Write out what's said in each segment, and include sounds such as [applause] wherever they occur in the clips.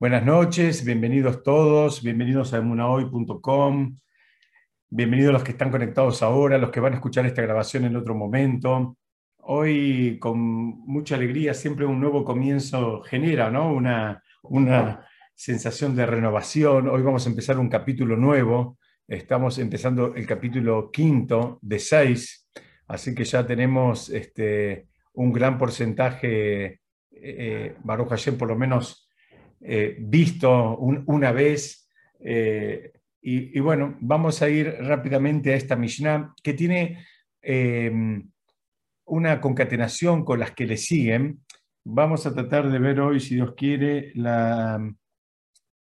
Buenas noches, bienvenidos todos, bienvenidos a emunahoy.com, bienvenidos los que están conectados ahora, los que van a escuchar esta grabación en otro momento. Hoy, con mucha alegría, siempre un nuevo comienzo genera ¿no? una, una sensación de renovación. Hoy vamos a empezar un capítulo nuevo, estamos empezando el capítulo quinto de seis, así que ya tenemos este, un gran porcentaje, eh, eh Baruch por lo menos eh, visto una vez. Eh, y, bueno, vamos a ir rápidamente a esta Mishnah que tiene em, una concatenación con las que le siguen. Vamos a tratar de ver hoy, si Dios quiere, la,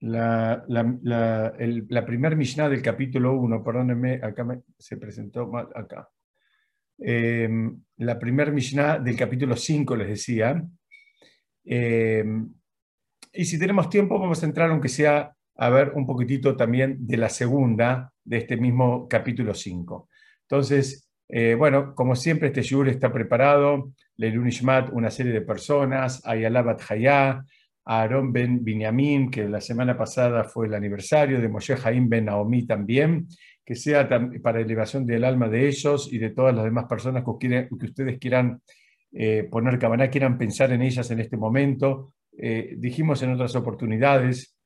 la, la, primer Mishnah del capítulo 1. Perdónenme, acá se presentó mal, acá. Em, la primer Mishnah del capítulo 5, les decía. Em, y si tenemos tiempo, vamos a entrar, aunque sea, a ver un poquitito también de la segunda de este mismo capítulo 5. Entonces, eh, bueno, como siempre, este Shur está preparado. Leilun Ishmat, una serie de personas. Ayalabat Hayá, Aaron ben Binyamin, que la semana pasada fue el aniversario de Moshe Haim ben Naomi también, que sea para elevación del alma de ellos y de todas las demás personas que, que ustedes quieran eh, poner cabana, quieran pensar en ellas en este momento, eh, dijimos en otras oportunidades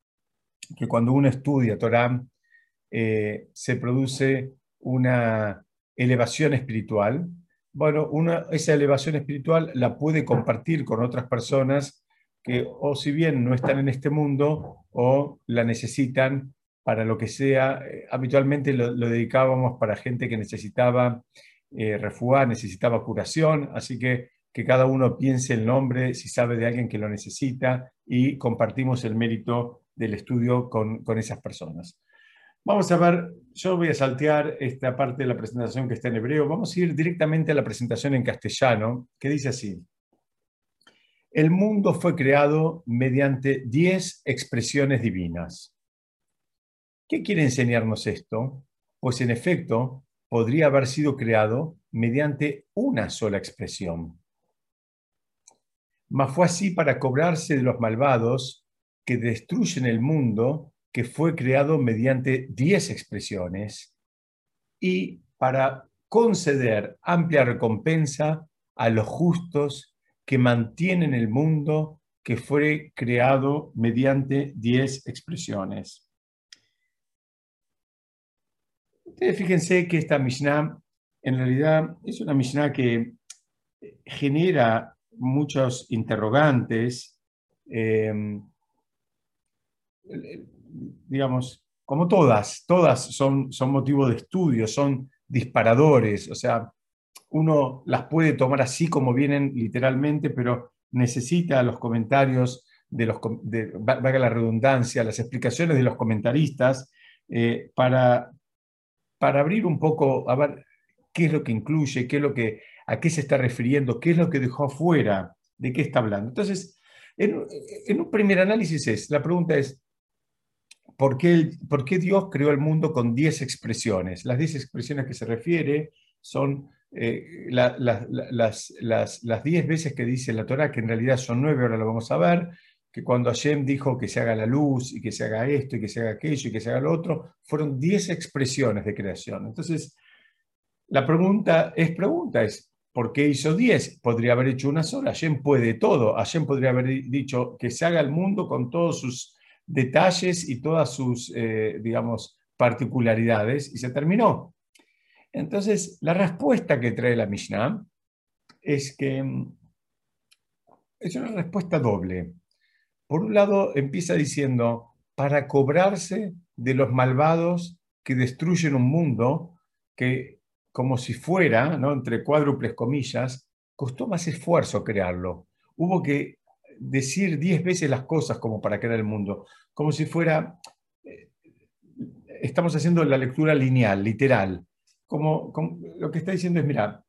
que cuando uno estudia Torah eh, se produce una elevación espiritual. Bueno, esa elevación espiritual la puede compartir con otras personas que o si bien no están en este mundo o la necesitan para lo que sea. Eh, habitualmente lo, dedicábamos para gente que necesitaba eh, necesitaba curación, así que que cada uno piense el nombre, si sabe de alguien que lo necesita, y compartimos el mérito del estudio con, esas personas. Vamos a ver, yo voy a saltear esta parte de la presentación que está en hebreo, vamos a ir directamente a la presentación en castellano, que dice así. El mundo fue creado mediante 10 expresiones divinas. ¿Qué quiere enseñarnos esto? Pues en efecto, podría haber sido creado mediante una sola expresión mas fue así para cobrarse de los malvados que destruyen el mundo que fue creado mediante diez expresiones y para conceder amplia recompensa a los justos que mantienen el mundo que fue creado mediante diez expresiones. Ustedes fíjense que esta Mishnah en realidad es una Mishnah que genera muchos interrogantes, eh, digamos, como todas, todas son, son motivo de estudio, son disparadores, o sea, uno las puede tomar así como vienen literalmente, pero necesita los comentarios de los, de, valga la redundancia, las explicaciones de los comentaristas eh, para, para abrir un poco, a ver qué es lo que incluye, qué es lo que a qué se está refiriendo, qué es lo que dejó afuera, de qué está hablando. Entonces, en, un primer análisis es, la pregunta es, ¿por qué, ¿por qué Dios creó el mundo con 10 expresiones? Las 10 expresiones que se refiere son eh, las 10 veces que dice la Torah, que en realidad son 9, ahora lo vamos a ver, que cuando Hashem dijo que se haga la luz y que se haga esto y que se haga aquello y que se haga lo otro, fueron 10 expresiones de creación. Entonces, la pregunta es pregunta, es ¿Por qué hizo 10? Podría haber hecho una sola. Hashem puede todo. Hashem podría haber dicho que se haga el mundo con todos sus detalles y todas sus, eh, digamos, particularidades y se terminó. Entonces, la respuesta que trae la Mishnah es que mm, es una respuesta doble. Por un lado, empieza diciendo, para cobrarse de los malvados que destruyen un mundo que como si fuera, ¿no? entre cuádruples comillas, costó más esfuerzo crearlo. Hubo que decir diez veces las cosas como para crear el mundo, como si fuera, eh, estamos haciendo la lectura lineal, literal, como, lo que está diciendo es, mira,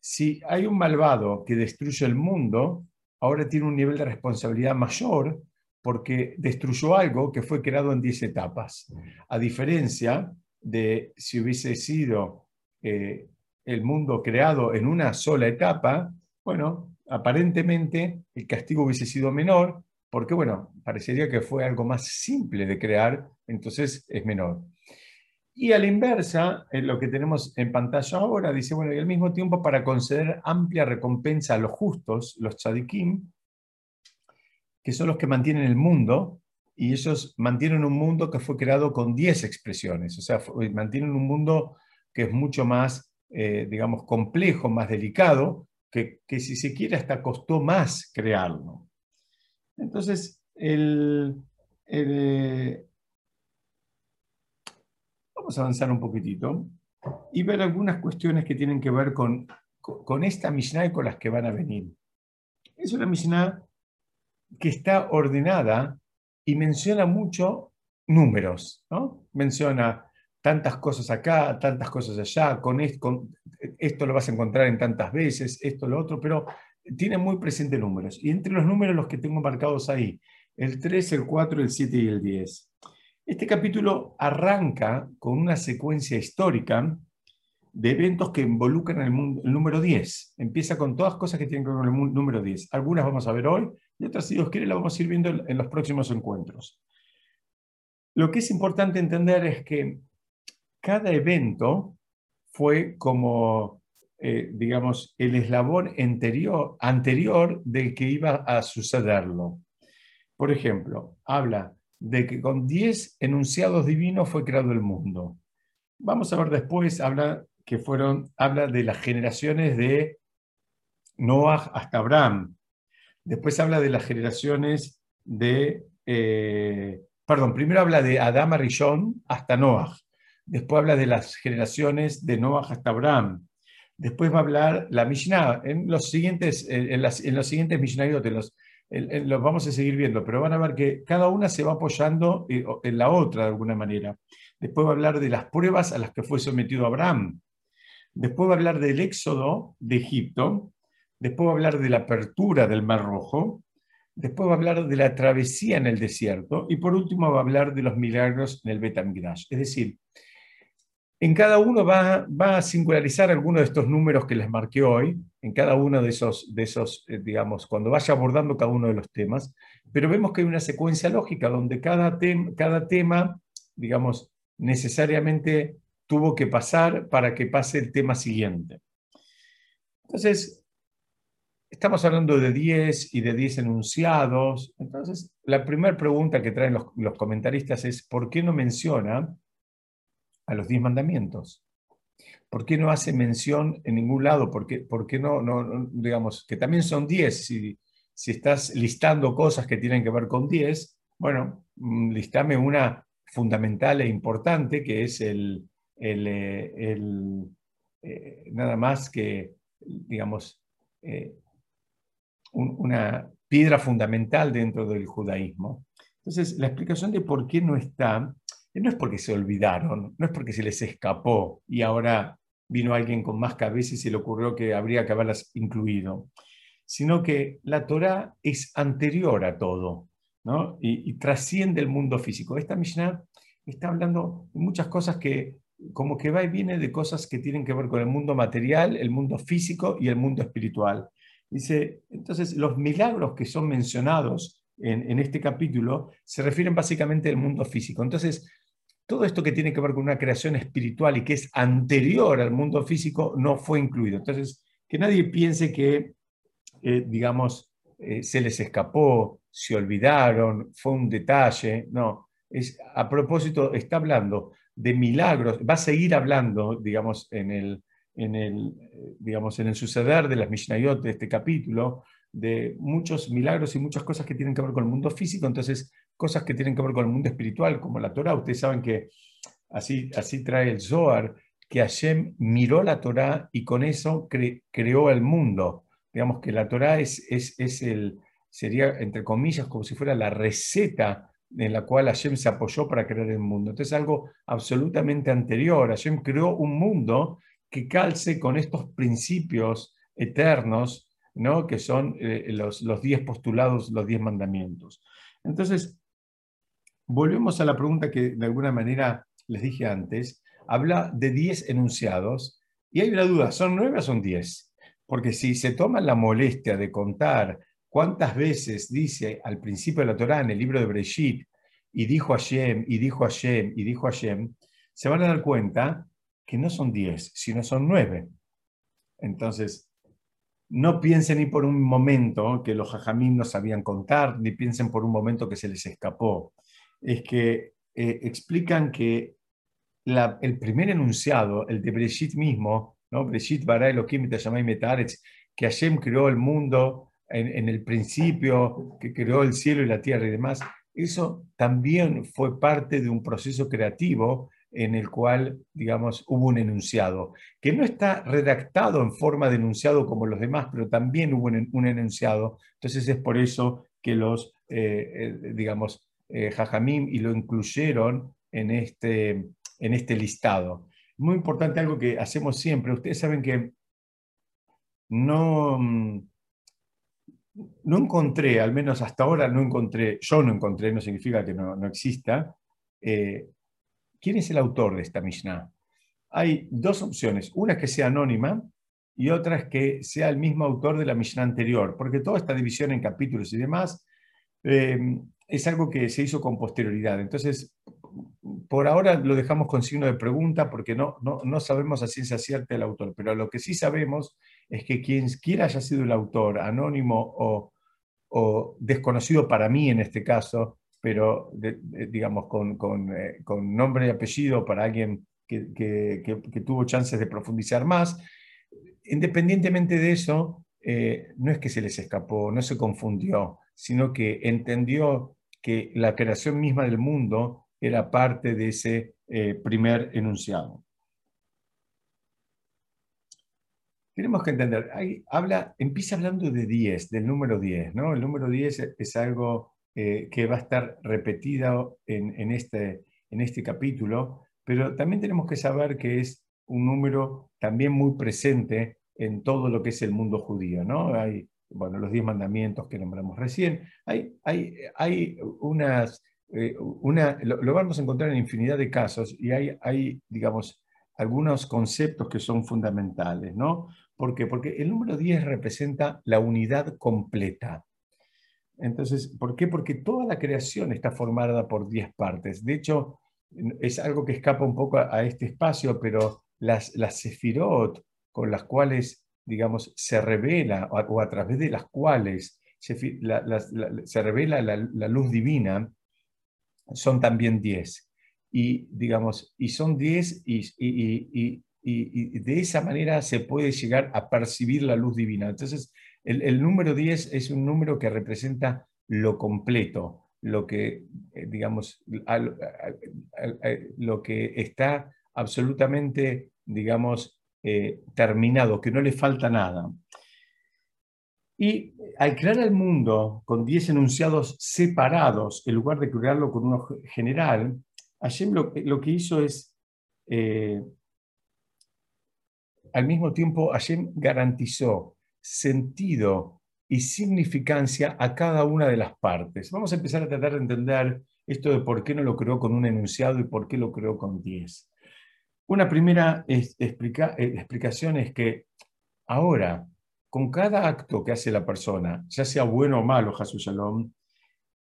si hay un malvado que destruye el mundo, ahora tiene un nivel de responsabilidad mayor porque destruyó algo que fue creado en diez etapas, a diferencia de si hubiese sido eh, el mundo creado en una sola etapa, bueno, aparentemente el castigo hubiese sido menor porque bueno, parecería que fue algo más simple de crear, entonces es menor. Y a la inversa, lo que tenemos en pantalla ahora, dice, bueno, y al mismo tiempo para conceder amplia recompensa a los justos, los tzadikim, que son los que mantienen el mundo, y ellos mantienen un mundo que fue creado con 10 expresiones, o sea, mantienen un mundo que es mucho más, eh, digamos, complejo, más delicado, que, si se quiere hasta costó más crearlo. Entonces, el, vamos a avanzar un poquitito y ver algunas cuestiones que tienen que ver con, con esta Mishnah y con las que van a venir. Es una Mishnah que está ordenada y menciona mucho números, ¿no? Menciona tantas cosas acá, tantas cosas allá, con esto, esto lo vas a encontrar en tantas veces, esto, lo otro, pero tiene muy presente números. Y entre los números los que tengo marcados ahí, el 3, el 4, el 7 y el 10. Este capítulo arranca con una secuencia histórica de eventos que involucran el, el número 10. Empieza con todas cosas que tienen que ver con el número 10. Algunas vamos a ver hoy y otras, si Dios quiere, las vamos a ir viendo en los próximos encuentros. Lo que es importante entender es que cada evento fue como, eh, digamos, el eslabón anterior, anterior del que iba a sucederlo. Por ejemplo, habla de que con 10 enunciados divinos fue creado el mundo. Vamos a ver después, habla, que fueron, habla de las generaciones de Noah hasta Abraham, Después habla de las generaciones de, eh, perdón, primero habla de Adama Rishon hasta Noah. Después habla de las generaciones de Noah hasta Abraham. Después va a hablar la Mishnah. En los siguientes, en, los siguientes Mishnayot, los, los vamos a seguir viendo, pero van a ver que cada una se va apoyando eh, en la otra de alguna manera. Después va a hablar de las pruebas a las que fue sometido Abraham. Después va a hablar del éxodo de Egipto después va a hablar de la apertura del Mar Rojo, después va a hablar de la travesía en el desierto y por último va a hablar de los milagros en el Betamigdash. Es decir, en cada uno va, a singularizar alguno de estos números que les marqué hoy, en cada uno de esos, de esos eh, digamos, cuando vaya abordando cada uno de los temas, pero vemos que hay una secuencia lógica donde cada, cada tema, digamos, necesariamente tuvo que pasar para que pase el tema siguiente. Entonces, Estamos hablando de 10 y de 10 enunciados. Entonces, la primera pregunta que traen los, comentaristas es, ¿por qué no menciona a los 10 mandamientos? ¿Por qué no hace mención en ningún lado? ¿Por qué, por qué no, no, digamos, que también son 10? Si, si estás listando cosas que tienen que ver con 10, bueno, mm, listame una fundamental e importante que es el, el, eh, eh, nada más que, digamos, eh, una piedra fundamental dentro del judaísmo. Entonces, la explicación de por qué no está, no es porque se olvidaron, no es porque se les escapó y ahora vino alguien con más cabeza y se le ocurrió que habría que haberlas incluido, sino que la Torah es anterior a todo ¿no? y, trasciende el mundo físico. Esta Mishnah está hablando de muchas cosas que como que va y viene de cosas que tienen que ver con el mundo material, el mundo físico y el mundo espiritual. Dice, entonces los milagros que son mencionados en, este capítulo se refieren básicamente al mundo físico. Entonces, todo esto que tiene que ver con una creación espiritual y que es anterior al mundo físico no fue incluido. Entonces, que nadie piense que, eh, digamos, eh, se les escapó, se olvidaron, fue un detalle. No, es, a propósito, está hablando de milagros, va a seguir hablando, digamos, en el, en el, digamos, en el suceder de las Mishnayot de este capítulo, de muchos milagros y muchas cosas que tienen que ver con el mundo físico, entonces cosas que tienen que ver con el mundo espiritual, como la Torah. Ustedes saben que así, así trae el Zohar, que Hashem miró la Torah y con eso creó el mundo. Digamos que la Torah es, es, es, el, sería, entre comillas, como si fuera la receta en la cual Hashem se apoyó para crear el mundo. Entonces algo absolutamente anterior. Hashem creó un mundo que calce con estos principios eternos, ¿no? que son eh, los, los diez postulados, los diez mandamientos. Entonces, volvemos a la pregunta que de alguna manera les dije antes. Habla de diez enunciados y hay una duda, ¿son nueve o son diez? Porque si se toma la molestia de contar cuántas veces dice al principio de la Torá, en el libro de Breshit, y dijo Hashem, y dijo Hashem, y dijo Hashem, se van a dar cuenta que no son diez, sino son nueve. Entonces, no piensen ni por un momento que los jajamim no sabían contar, ni piensen por un momento que se les escapó. Es que eh, explican que el primer enunciado, el de Breshit mismo, ¿no? Breshit bara Elohim que Hashem creó el mundo en, el principio, que creó el cielo y la tierra y demás, eso también fue parte de un proceso creativo en el cual, digamos, hubo un enunciado, que no está redactado en forma de enunciado como los demás, pero también hubo un, enunciado. Entonces es por eso que los, eh, eh, digamos, eh, Jajamim y lo incluyeron en este, en este listado. Muy importante algo que hacemos siempre. Ustedes saben que no, mm, no encontré, al menos hasta ahora no encontré, yo no encontré, no significa que no, exista, eh, quién es el autor de esta Mishnah. Hay dos opciones, una es que sea anónima y otra es que sea el mismo autor de la Mishnah anterior, porque toda esta división en capítulos y demás eh, es algo que se hizo con posterioridad. Entonces, por ahora lo dejamos con signo de pregunta porque no, no, sabemos a ciencia cierta el autor, pero lo que sí sabemos es que quien quiera haya sido el autor, anónimo o, desconocido para mí en este caso, pero digamos eh, con, nombre y apellido para alguien que, tuvo chances de profundizar más, independientemente de eso, eh, no es que se les escapó, no se confundió, sino que entendió que la creación misma del mundo era parte de ese eh, primer enunciado. Tenemos que entender, habla, empieza hablando de 10, del número 10, ¿no? El número 10 es algo eh, que va a estar repetido en, este, en este capítulo, pero también tenemos que saber que es un número también muy presente en todo lo que es el mundo judío, ¿no? Hay, bueno, los 10 mandamientos que nombramos recién, hay, hay, hay unas eh, una, lo, vamos a encontrar en infinidad de casos y hay, hay, digamos, algunos conceptos que son fundamentales, ¿no? ¿Por qué? Porque el número 10 representa la unidad completa. Entonces, ¿por qué? Porque toda la creación está formada por 10 partes. De hecho, es algo que escapa un poco a, este espacio, pero las, las sefirot con las cuales, digamos, se revela o a, través de las cuales se, se revela la luz divina, son también 10. Y, digamos, y son 10 y, de esa manera se puede llegar a percibir la luz divina. Entonces, el, número 10 es un número que representa lo completo, lo que, eh, digamos, lo que está absolutamente, digamos, eh, terminado, que no le falta nada. Y al crear el mundo con 10 enunciados separados, en lugar de crearlo con uno general, Hashem lo, que hizo es, eh, al mismo tiempo, Hashem garantizó sentido y significancia a cada una de las partes. Vamos a empezar a tratar de entender esto de por qué no lo creó con un enunciado y por qué lo creó con 10. Una primera eh, explicación es que ahora, con cada acto que hace la persona, ya sea bueno o malo, Jesús Shalom,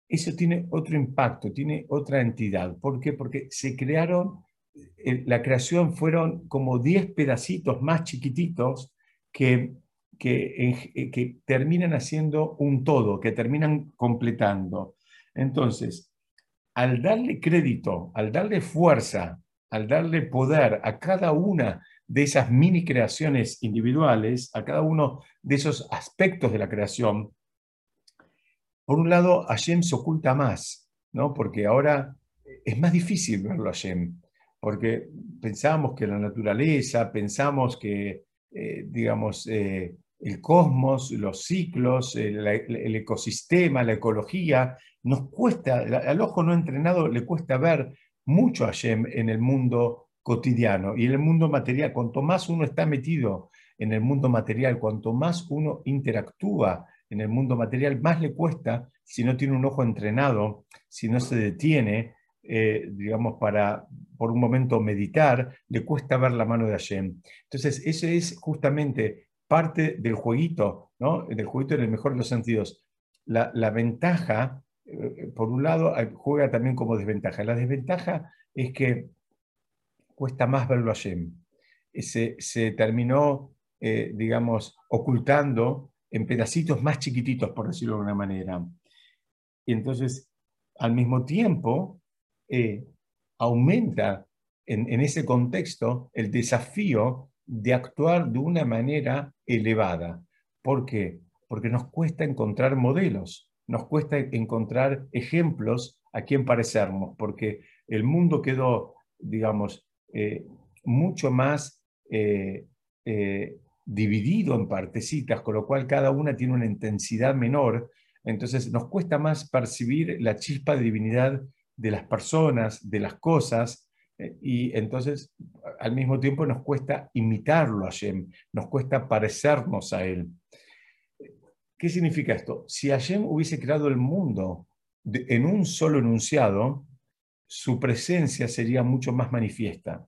eso tiene otro impacto, tiene otra entidad. ¿Por qué? Porque se crearon, eh, la creación fueron como 10 pedacitos más chiquititos que, que, eh, que terminan haciendo un todo, que terminan completando. Entonces, al darle crédito, al darle fuerza, al darle poder a cada una de esas mini creaciones individuales, a cada uno de esos aspectos de la creación, por un lado, Hashem se oculta más, ¿no? porque ahora es más difícil verlo a Hashem, porque pensamos que la naturaleza, pensamos que, eh, digamos, eh, el cosmos, los ciclos, el, ecosistema, la ecología, nos cuesta, al ojo no entrenado le cuesta ver mucho a Hashem en el mundo cotidiano. Y en el mundo material, cuanto más uno está metido en el mundo material, cuanto más uno interactúa en el mundo material, más le cuesta, si no tiene un ojo entrenado, si no se detiene, eh, digamos, para por un momento meditar, le cuesta ver la mano de Hashem. Entonces, ese es justamente parte del jueguito, ¿no? del jueguito en el mejor de los sentidos. la, ventaja, eh, por un lado, juega también como desventaja. La desventaja es que cuesta más verlo a Shem. Se, se terminó, eh, digamos, ocultando en pedacitos más chiquititos, por decirlo de alguna manera. Y entonces, al mismo tiempo, eh, aumenta en, ese contexto el desafío de actuar de una manera elevada. ¿Por qué? Porque nos cuesta encontrar modelos, nos cuesta encontrar ejemplos a quien parecernos, porque el mundo quedó, digamos, eh, mucho más eh, eh, dividido en partecitas, con lo cual cada una tiene una intensidad menor, entonces nos cuesta más percibir la chispa de divinidad de las personas, de las cosas, y entonces al mismo tiempo nos cuesta imitarlo a Hashem, nos cuesta parecernos a él. ¿Qué significa esto? Si Hashem hubiese creado el mundo en un solo enunciado, su presencia sería mucho más manifiesta.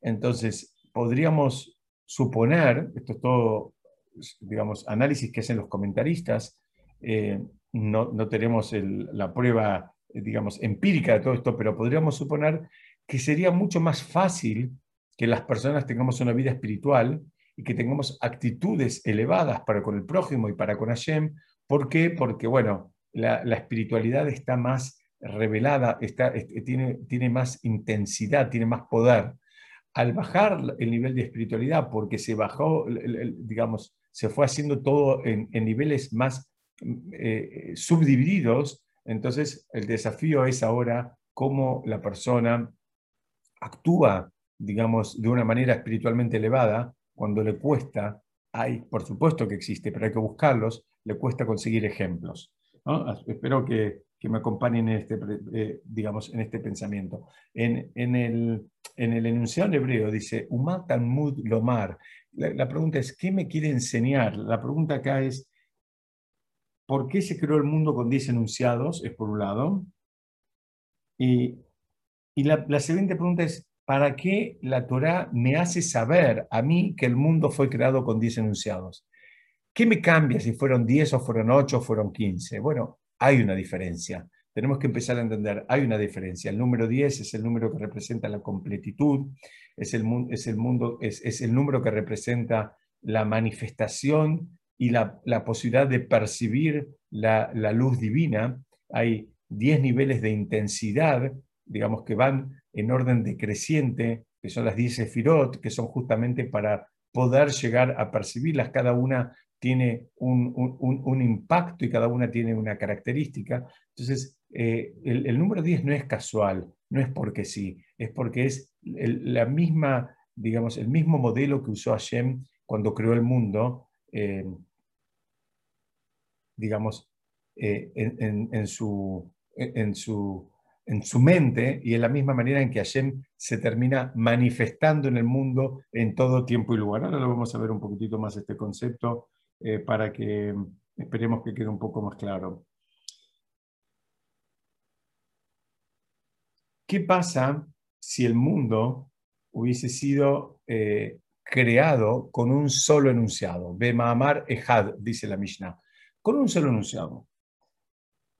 Entonces, podríamos suponer, esto es todo, digamos, análisis que hacen los comentaristas, eh, no, no, tenemos la prueba, digamos, empírica de todo esto, pero podríamos suponer que sería mucho más fácil que las personas tengamos una vida espiritual y que tengamos actitudes elevadas para con el prójimo y para con Hashem. ¿Por qué? Porque, bueno, la, espiritualidad está más revelada, tiene, más intensidad, tiene más poder. Al bajar el nivel de espiritualidad, porque se bajó, digamos, se fue haciendo todo en, niveles más eh, subdivididos, entonces el desafío es ahora cómo la persona actúa, digamos, de una manera espiritualmente elevada, cuando le cuesta, hay, por supuesto que existe, pero hay que buscarlos, le cuesta conseguir ejemplos. Espero que, me acompañen en este, eh, digamos, en este pensamiento. En, el, en el enunciado hebreo dice, Umar Talmud Lomar. La, la pregunta es, ¿qué me quiere enseñar? La pregunta acá es, ¿por qué se creó el mundo con 10 enunciados? Es por un lado. Y y la, siguiente pregunta es, ¿para qué la Torah me hace saber a mí que el mundo fue creado con 10 enunciados? ¿Qué me cambia si fueron 10 o fueron 8 o fueron 15? Bueno, hay una diferencia. Tenemos que empezar a entender, hay una diferencia. El número 10 es el número que representa la completitud, es el, es el, mundo, es, el número que representa la manifestación y la, posibilidad de percibir la, la luz divina. Hay 10 niveles de intensidad digamos que van en orden decreciente, que son las 10 sefirot, que son justamente para poder llegar a percibirlas. Cada una tiene un, impacto y cada una tiene una característica. Entonces, eh, el, número 10 no es casual, no es porque sí, es porque es la misma, digamos, el mismo modelo que usó Hashem cuando creó el mundo, eh, digamos, eh, en, su, en su en su mente y en la misma manera en que Hashem se termina manifestando en el mundo en todo tiempo y lugar. Ahora lo vamos a ver un poquitito más este concepto eh, para que mm, esperemos que quede un poco más claro. ¿Qué pasa si el mundo hubiese sido eh, creado con un solo enunciado? Bemamar Ehad, dice la Mishnah. Con un solo enunciado.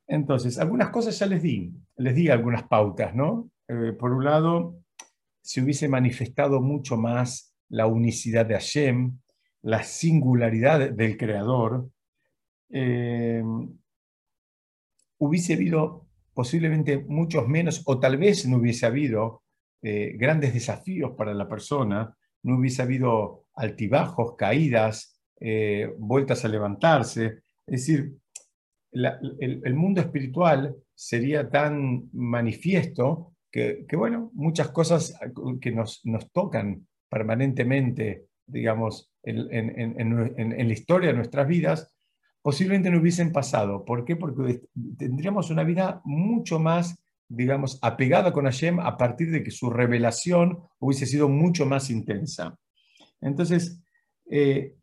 Entonces, algunas cosas ya les di, les di algunas pautas, ¿no? Eh, por un lado, se hubiese manifestado mucho más la unicidad de Hashem, la singularidad del Creador, eh, hubiese habido posiblemente muchos menos, o tal vez no hubiese habido eh, grandes desafíos para la persona, no hubiese habido altibajos, caídas, vueltas a levantarse. Es decir, el, mundo espiritual sería tan manifiesto que, bueno, muchas cosas que nos, tocan permanentemente, digamos, en, la historia de nuestras vidas, posiblemente no hubiesen pasado. ¿Por qué? Porque tendríamos una vida mucho más, digamos, apegada con Hashem a partir de que su revelación hubiese sido mucho más intensa. Entonces, eh,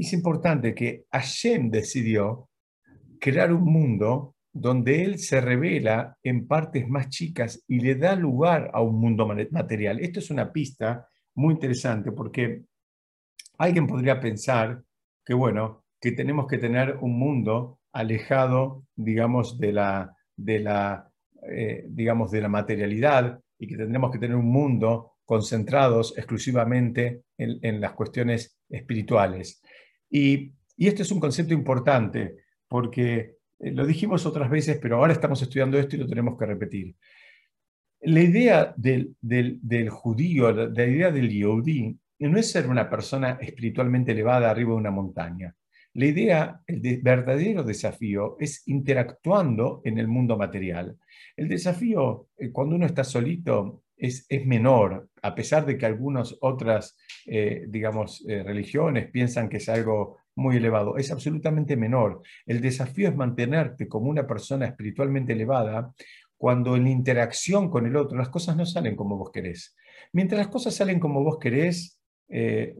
es importante que Hashem decidió crear un mundo donde Él se revela en partes más chicas y le da lugar a un mundo material. Esto es una pista muy interesante porque alguien podría pensar que, bueno, que tenemos que tener un mundo alejado, digamos, de la, eh, digamos, de la materialidad y que tendremos que tener un mundo concentrados exclusivamente en, las cuestiones espirituales. Y, este es un concepto importante porque eh, lo dijimos otras veces, pero ahora estamos estudiando esto y lo tenemos que repetir. La idea del, del, judío, la idea del yodí, no es ser una persona espiritualmente elevada arriba de una montaña. La idea, el verdadero desafío es interactuando en el mundo material. El desafío, eh, cuando uno está solito, es, es menor, a pesar de que algunas otras, eh, digamos, eh, religiones piensan que es algo muy elevado, es absolutamente menor. El desafío es mantenerte como una persona espiritualmente elevada cuando en interacción con el otro las cosas no salen como vos querés. Mientras las cosas salen como vos querés,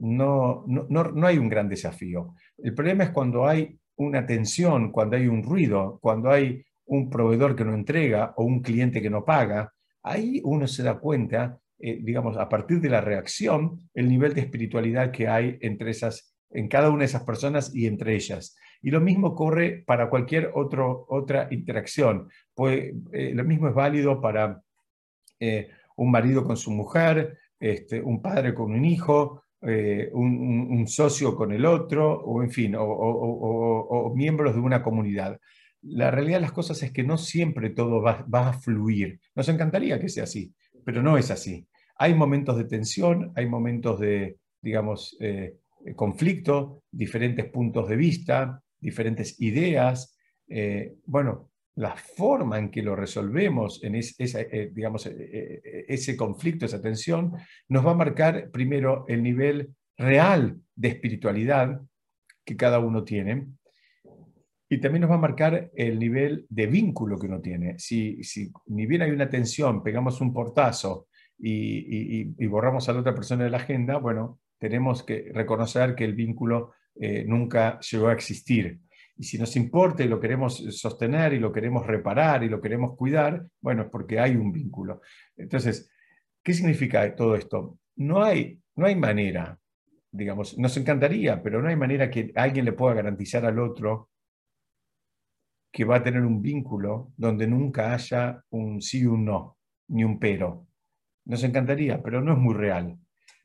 no, no, no, hay un gran desafío. El problema es cuando hay una tensión, cuando hay un ruido, cuando hay un proveedor que no entrega o un cliente que no paga, ahí uno se da cuenta, eh, digamos, a partir de la reacción, el nivel de espiritualidad que hay entre esas, en cada una de esas personas y entre ellas. Y lo mismo ocurre para cualquier otro, otra interacción. Pues, eh, lo mismo es válido para eh, un marido con su mujer, este, un padre con un hijo, un, socio con el otro, o en fin, o miembros de una comunidad la realidad de las cosas es que no siempre todo va, a fluir. Nos encantaría que sea así, pero no es así. Hay momentos de tensión, hay momentos de, digamos, eh, conflicto, diferentes puntos de vista, diferentes ideas. Eh, bueno, la forma en que lo resolvemos, en eh, digamos, ese conflicto, esa tensión, nos va a marcar primero el nivel real de espiritualidad que cada uno tiene y también nos va a marcar el nivel de vínculo que uno tiene. Si, si ni bien hay una tensión, pegamos un portazo y, borramos a la otra persona de la agenda, bueno, tenemos que reconocer que el vínculo eh, nunca llegó a existir. Y si nos importa y lo queremos sostener y lo queremos reparar y lo queremos cuidar, bueno, es porque hay un vínculo. Entonces, ¿qué significa todo esto? No hay, no hay manera, digamos, nos encantaría, pero no hay manera que alguien le pueda garantizar al otro que va a tener un vínculo donde nunca haya un sí un no, ni un pero. Nos encantaría, pero no es muy real.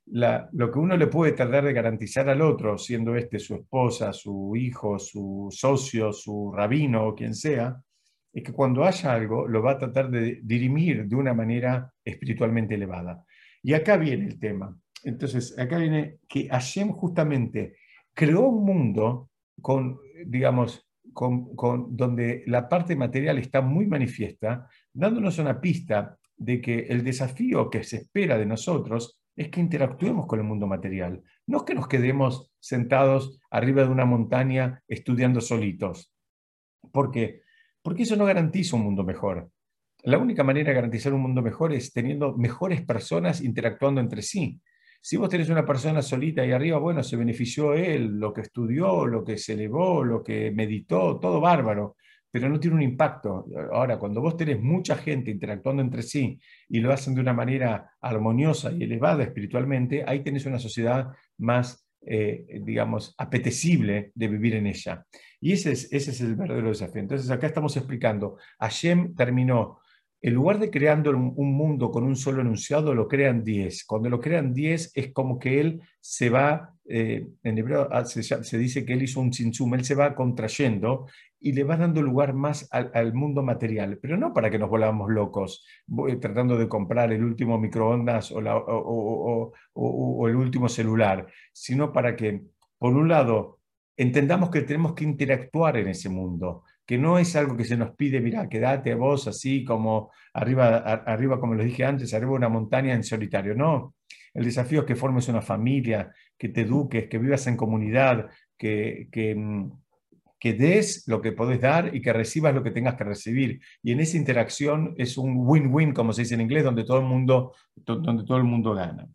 lo que uno le puede tratar de garantizar al otro, siendo este su esposa, su hijo, su socio, su rabino o quien sea, es que cuando haya algo lo va a tratar de dirimir de una manera espiritualmente elevada. Y acá viene el tema. Entonces, acá viene que Hashem justamente creó un mundo con, digamos, donde la parte material está muy manifiesta, dándonos una pista de que el desafío que se espera de nosotros es que interactuemos con el mundo material, no que nos quedemos sentados arriba de una montaña estudiando solitos. ¿Por qué? Porque eso no garantiza un mundo mejor. La única manera de garantizar un mundo mejor es teniendo mejores personas interactuando entre sí. Si vos tenés una persona solita ahí arriba, bueno, se benefició él, lo que estudió, lo que se elevó, lo que meditó, todo bárbaro, pero no tiene un impacto. Ahora, cuando vos tenés mucha gente interactuando entre sí y lo hacen de una manera armoniosa y elevada espiritualmente, ahí tenés una sociedad más, eh, digamos, apetecible de vivir en ella. Y ese es, ese es el verdadero desafío. Entonces, acá estamos explicando, Hashem terminó en lugar de creando un mundo con un solo enunciado, lo crean 10. Cuando lo crean 10 es como que él se va, eh, en hebreo ah, se, dice que él hizo un chinsum, él se va contrayendo y le va dando lugar más al, mundo material, pero no para que nos volvamos locos tratando de comprar el último microondas o el último celular, sino para que, por un lado, entendamos que tenemos que interactuar en ese mundo que no es algo que se nos pide, mira, quédate vos así como arriba, arriba, como les dije antes, arriba de una montaña en solitario. No, el desafío es que formes una familia, que te eduques, que vivas en comunidad, que, que, mm, que des lo que podés dar y que recibas lo que tengas que recibir. Y en esa interacción es un win-win, como se dice en inglés, donde todo el mundo, donde todo el mundo gana.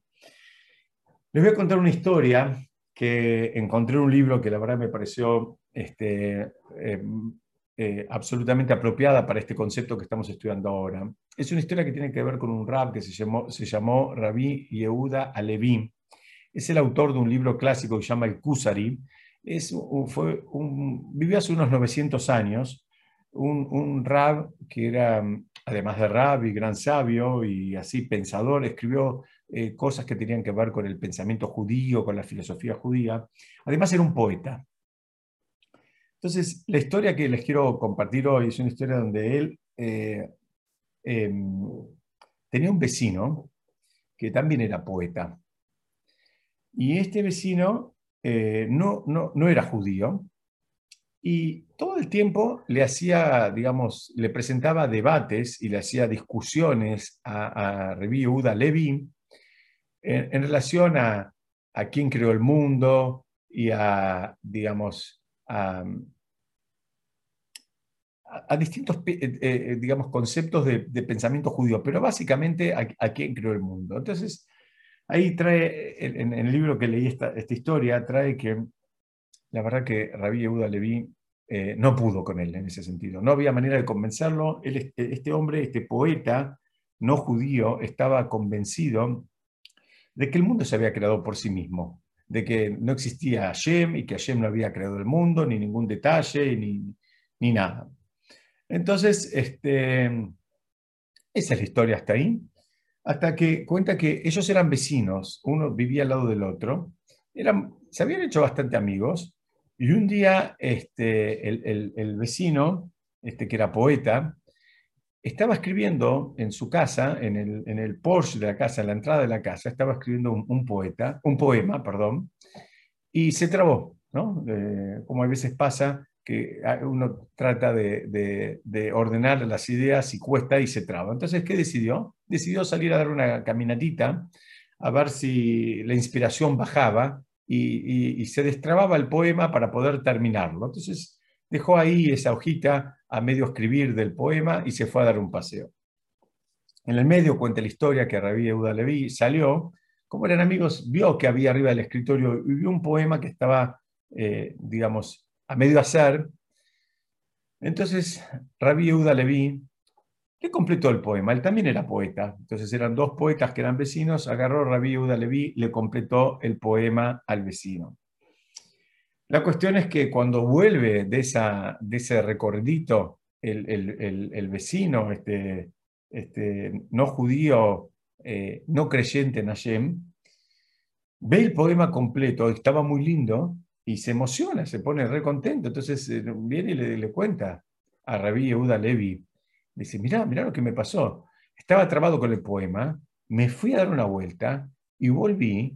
Les voy a contar una historia que encontré en un libro que la verdad me pareció este, eh, eh, absolutamente apropiada para este concepto que estamos estudiando ahora. Es una historia que tiene que ver con un rab que se llamó, se llamó Rabbi Yehuda Alevi. Es el autor de un libro clásico que se llama El Kusari. es, fue un, vivió hace unos 900 años, un, un rab que era, además de rab gran sabio y así pensador, escribió eh, cosas que tenían que ver con el pensamiento judío, con la filosofía judía. Además era un poeta. Entonces, la historia que les quiero compartir hoy es una historia donde él eh, em, tenía un vecino que también era poeta. Y este vecino eh, no, no, era judío y todo el tiempo le hacía, digamos, le presentaba debates y le hacía discusiones a, a Revi Uda Levi en, relación a, a, quién creó el mundo y a, digamos, a, distintos, eh, eh, digamos, conceptos de, pensamiento judío, pero básicamente a, quién creó el mundo. Entonces, ahí trae, en, el libro que leí esta, esta, historia, trae que la verdad que Rabí Yehuda Leví eh, no pudo con él en ese sentido. No había manera de convencerlo. este hombre, este poeta no judío, estaba convencido de que el mundo se había creado por sí mismo, de que no existía Hashem y que Hashem no había creado el mundo, ni ningún detalle, ni, ni nada. Entonces, este, esa es la historia hasta ahí, hasta que cuenta que ellos eran vecinos, uno vivía al lado del otro, eran, se habían hecho bastante amigos, y un día este, el, el, vecino, este, que era poeta, estaba escribiendo en su casa, en el, en el Porsche de la casa, en la entrada de la casa, estaba escribiendo un, poeta, un poema, perdón, y se trabó, ¿no? como a veces pasa que uno trata de, de, ordenar las ideas y cuesta y se traba. Entonces, ¿qué decidió? Decidió salir a dar una caminatita a ver si la inspiración bajaba y, y se destrababa el poema para poder terminarlo. Entonces, dejó ahí esa hojita a medio escribir del poema y se fue a dar un paseo. En el medio cuenta la historia que Rabí Euda Leví salió, como eran amigos, vio que había arriba del escritorio y vio un poema que estaba, eh, digamos, a medio hacer. Entonces, Rabí Euda Leví le completó el poema. Él también era poeta. Entonces eran dos poetas que eran vecinos. Agarró Rabí Euda Leví, le completó el poema al vecino. La cuestión es que cuando vuelve de, ese recorridito el, vecino, este, este, no judío, eh, no creyente en Hashem, ve el poema completo, estaba muy lindo, y se emociona, se pone re contento. Entonces eh, viene y le, cuenta a Rabí Yehuda Levi, dice, mirá, mirá lo que me pasó. Estaba trabado con el poema, me fui a dar una vuelta y volví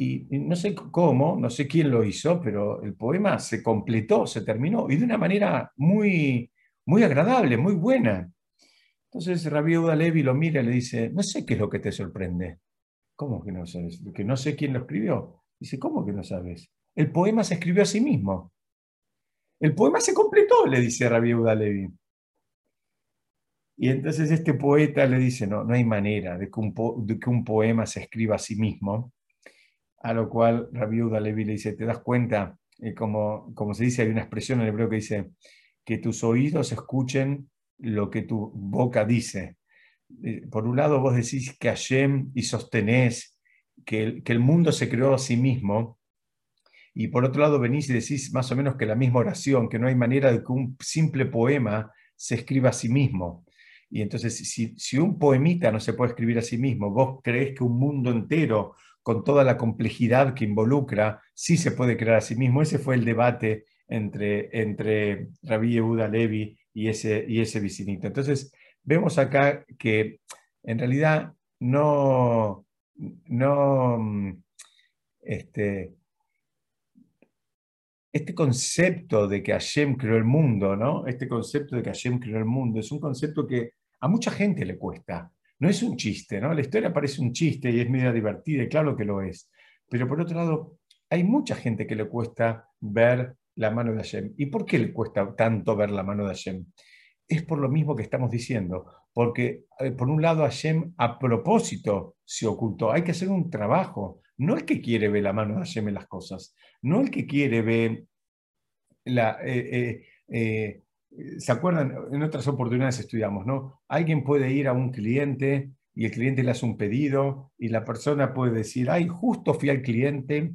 y no sé cómo, no sé quién lo hizo, pero el poema se completó, se terminó, y de una manera muy, muy agradable, muy buena. Entonces Rabí Levi lo mira y le dice, no sé qué es lo que te sorprende. ¿Cómo que no sabes? Que no sé quién lo escribió. Dice, ¿cómo que no sabes? El poema se escribió a sí mismo. El poema se completó, le dice Rabí Levi. Y entonces este poeta le dice, no, no hay manera de que un poema se escriba a sí mismo a lo cual Rabbi Levi le dice, ¿te das cuenta? Eh, como, como se dice, hay una expresión en hebreo que dice, que tus oídos escuchen lo que tu boca dice. Eh, por un lado vos decís que Hashem y sostenés que el, que el mundo se creó a sí mismo, y por otro lado venís y decís más o menos que la misma oración, que no hay manera de que un simple poema se escriba a sí mismo. Y entonces, si, si un poemita no se puede escribir a sí mismo, vos creés que un mundo entero con toda la complejidad que involucra, sí se puede crear a sí mismo. Ese fue el debate entre, entre Rabí Yehuda Levi y ese, y ese vicinito. Entonces, vemos acá que en realidad no, no este, este concepto de que Hashem creó el mundo, ¿no? Este concepto de que Hashem creó el mundo es un concepto que a mucha gente le cuesta no es un chiste, ¿no? La historia parece un chiste y es medio divertida, y claro que lo es. Pero por otro lado, hay mucha gente que le cuesta ver la mano de Hashem. ¿Y por qué le cuesta tanto ver la mano de Hashem? Es por lo mismo que estamos diciendo, porque eh, por un lado Hashem a propósito se ocultó. Hay que hacer un trabajo. No el que quiere ver la mano de Hashem en las cosas, no el que quiere ver la, eh, eh, ¿Se acuerdan? En otras oportunidades estudiamos, ¿no? Alguien puede ir a un cliente y el cliente le hace un pedido y la persona puede decir, ay, justo fui al cliente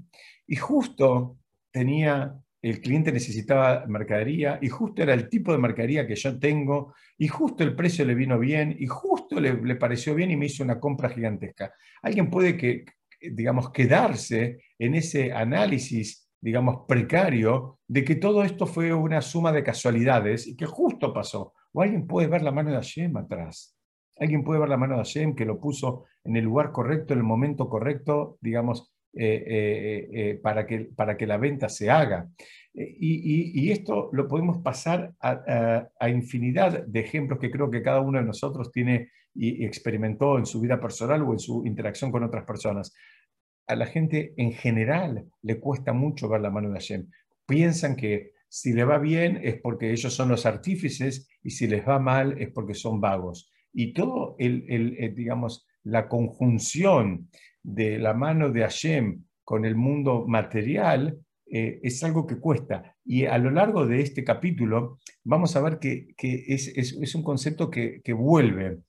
y justo tenía, el cliente necesitaba mercadería y justo era el tipo de mercadería que yo tengo y justo el precio le vino bien y justo le, le pareció bien y me hizo una compra gigantesca. Alguien puede que, digamos, quedarse en ese análisis, digamos, precario de que todo esto fue una suma de casualidades y que justo pasó. O alguien puede ver la mano de Hashem atrás. Alguien puede ver la mano de Hashem que lo puso en el lugar correcto, en el momento correcto, digamos, eh, eh, eh, para, que, para que la venta se haga. Y, esto lo podemos pasar a, infinidad de ejemplos que creo que cada uno de nosotros tiene y experimentó en su vida personal o en su interacción con otras personas. A la gente en general le cuesta mucho ver la mano de Hashem. Piensan que si le va bien es porque ellos son los artífices y si les va mal es porque son vagos. Y todo el digamos, la conjunción de la mano de Hashem con el mundo material eh, es algo que cuesta. Y a lo largo de este capítulo vamos a ver que, es, un concepto que, vuelve.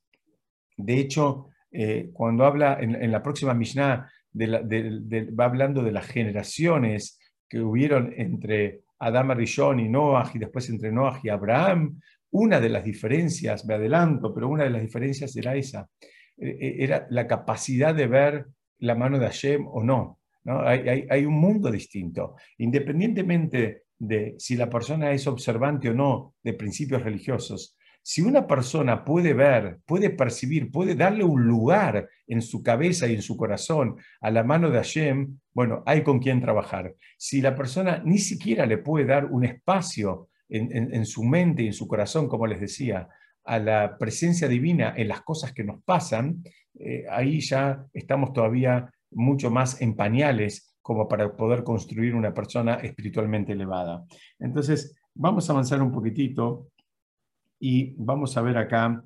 De hecho, eh, cuando habla en, la próxima Mishnah, va hablando de las generaciones que hubieron entre Adán Rishon y Noah y después entre Noah y Abraham, una de las diferencias, me adelanto, pero una de las diferencias era esa, eh, era la capacidad de ver la mano de Hashem o no. ¿no? Hay, un mundo distinto. Independientemente de si la persona es observante o no de principios religiosos, si una persona puede ver, puede percibir, puede darle un lugar en su cabeza y en su corazón a la mano de Hashem, bueno, hay con quien trabajar. Si la persona ni siquiera le puede dar un espacio en, su mente y en su corazón, como les decía, a la presencia divina en las cosas que nos pasan, eh, ahí ya estamos todavía mucho más en pañales como para poder construir una persona espiritualmente elevada. Entonces, vamos a avanzar un poquitito y vamos a ver acá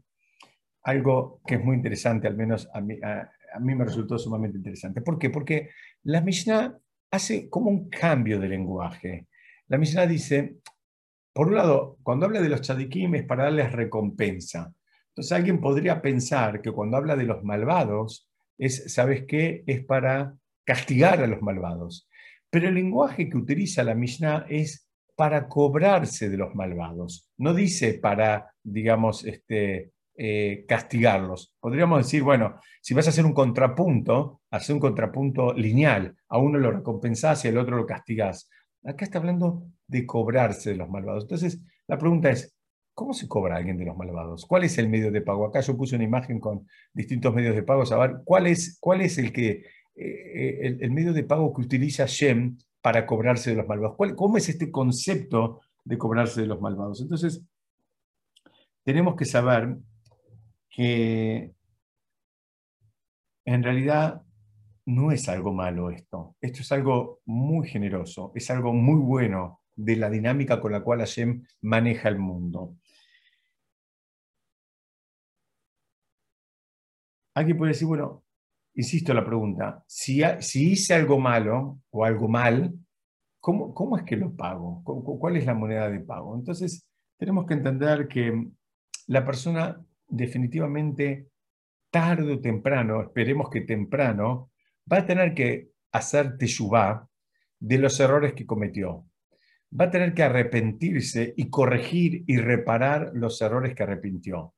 algo que es muy interesante, al menos a mí, a, mí me resultó sumamente interesante. ¿Por qué? Porque la Mishnah hace como un cambio de lenguaje. La Mishnah dice, por un lado, cuando habla de los chadikim es para darles recompensa. Entonces alguien podría pensar que cuando habla de los malvados, es, ¿sabes qué? Es para castigar a los malvados. Pero el lenguaje que utiliza la Mishnah es para cobrarse de los malvados. No dice para, digamos, este, eh, castigarlos. Podríamos decir, bueno, si vas a hacer un contrapunto, hacer un contrapunto lineal. A uno lo recompensás y al otro lo castigás. Acá está hablando de cobrarse de los malvados. Entonces, la pregunta es, ¿Cómo se cobra alguien de los malvados? ¿Cuál es el medio de pago? Acá yo puse una imagen con distintos medios de pago. A ver, ¿cuál es, cuál es el, que, eh, el, medio de pago que utiliza Shem para cobrarse de los malvados? ¿Cómo es este concepto de cobrarse de los malvados? Entonces, tenemos que saber que en realidad no es algo malo esto. Esto es algo muy generoso, es algo muy bueno de la dinámica con la cual Hashem maneja el mundo. Alguien puede decir, bueno, insisto la pregunta, si, hice algo malo o algo mal, ¿cómo, ¿cómo, es que lo pago? ¿Cuál es la moneda de pago? Entonces, tenemos que entender que la persona definitivamente, tarde o temprano, esperemos que temprano, va a tener que hacer teshuvah de los errores que cometió. Va a tener que arrepentirse y corregir y reparar los errores que arrepintió.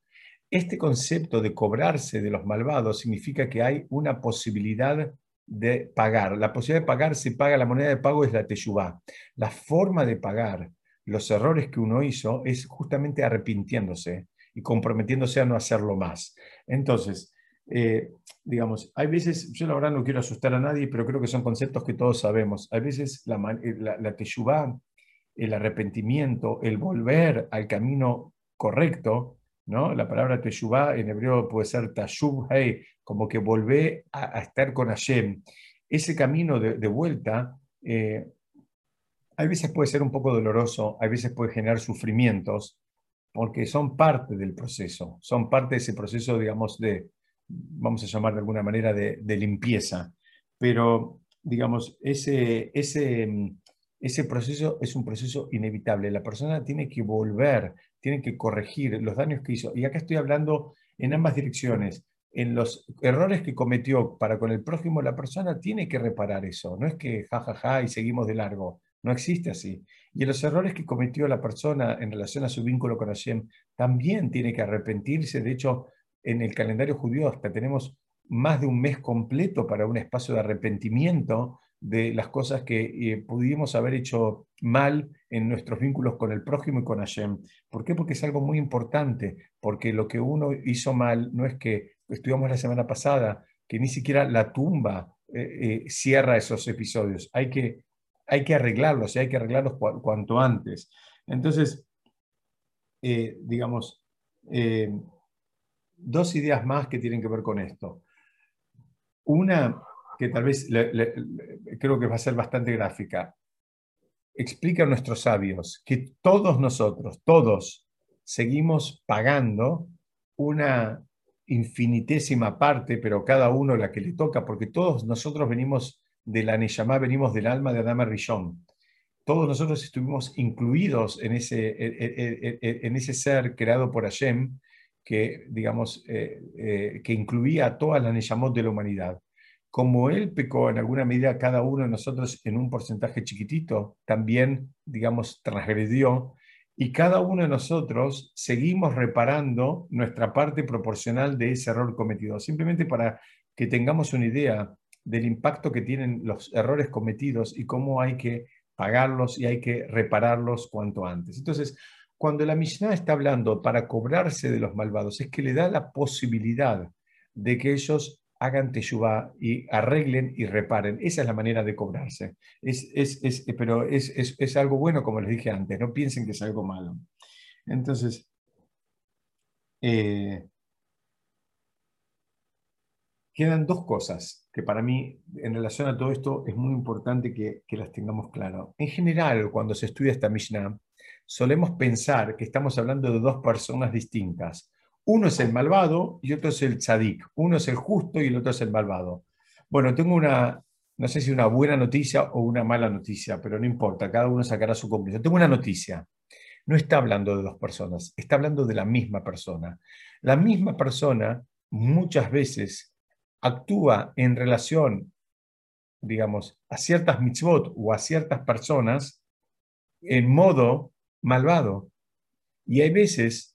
Este concepto de cobrarse de los malvados significa que hay una posibilidad de pagar. La posibilidad de pagar se paga, la moneda de pago es la teshuvá. La forma de pagar los errores que uno hizo es justamente arrepintiéndose y comprometiéndose a no hacerlo más. Entonces, eh, digamos, hay veces, yo la verdad no quiero asustar a nadie, pero creo que son conceptos que todos sabemos. Hay veces la, la, la el arrepentimiento, el volver al camino correcto, la palabra teshuvah en hebreo puede ser tashub hey, como que volver a, estar con Hashem. Ese camino de, vuelta, eh, a veces puede ser un poco doloroso, a veces puede generar sufrimientos, porque son parte del proceso, son parte de ese proceso, digamos, de, vamos a llamar de alguna manera, de, de limpieza. Pero, digamos, ese, ese, ese proceso es un proceso inevitable. La persona tiene que volver tienen que corregir los daños que hizo. Y acá estoy hablando en ambas direcciones. En los errores que cometió para con el prójimo, la persona tiene que reparar eso. No es que jajaja ja, ja, y seguimos de largo. No existe así. Y en los errores que cometió la persona en relación a su vínculo con Hashem, también tiene que arrepentirse. De hecho, en el calendario judío hasta tenemos más de un mes completo para un espacio de arrepentimiento de las cosas que eh, pudimos haber hecho mal en nuestros vínculos con el prójimo y con Hashem. ¿Por qué? Porque es algo muy importante, porque lo que uno hizo mal no es que estudiamos la semana pasada, que ni siquiera la tumba eh, eh, cierra esos episodios. Hay que, hay que arreglarlos y hay que arreglarlos cuanto antes. Entonces, digamos, dos ideas más que tienen que ver con esto. Una que tal vez creo que va a ser bastante gráfica. Explica a nuestros sabios que todos nosotros, todos, seguimos pagando una infinitésima parte, pero cada uno la que le toca, porque todos nosotros venimos de la Neyamá, venimos del alma de Adama Rishon. Todos nosotros estuvimos incluidos en ese, en ese ser creado por Hashem, que, digamos, eh, eh, que incluía a todas las Neyamot de la humanidad como Él pecó en alguna medida cada uno de nosotros en un porcentaje chiquitito, también, digamos, transgredió, y cada uno de nosotros seguimos reparando nuestra parte proporcional de ese error cometido. Simplemente para que tengamos una idea del impacto que tienen los errores cometidos y cómo hay que pagarlos y hay que repararlos cuanto antes. Entonces, cuando la Mishnah está hablando para cobrarse de los malvados, es que le da la posibilidad de que ellos hagan teshuvah y arreglen y reparen. Esa es la manera de cobrarse. Es, es, pero es, algo bueno, como les dije antes, no piensen que es algo malo. Entonces, eh, quedan dos cosas que para mí, en relación a todo esto, es muy importante que, que las tengamos claro. En general, cuando se estudia esta Mishnah, solemos pensar que estamos hablando de dos personas distintas uno es el malvado y otro es el tzadik. Uno es el justo y el otro es el malvado. Bueno, tengo una, no sé si una buena noticia o una mala noticia, pero no importa, cada uno sacará su conclusión. Tengo una noticia. No está hablando de dos personas, está hablando de la misma persona. La misma persona muchas veces actúa en relación, digamos, a ciertas mitzvot o a ciertas personas en modo malvado. Y hay veces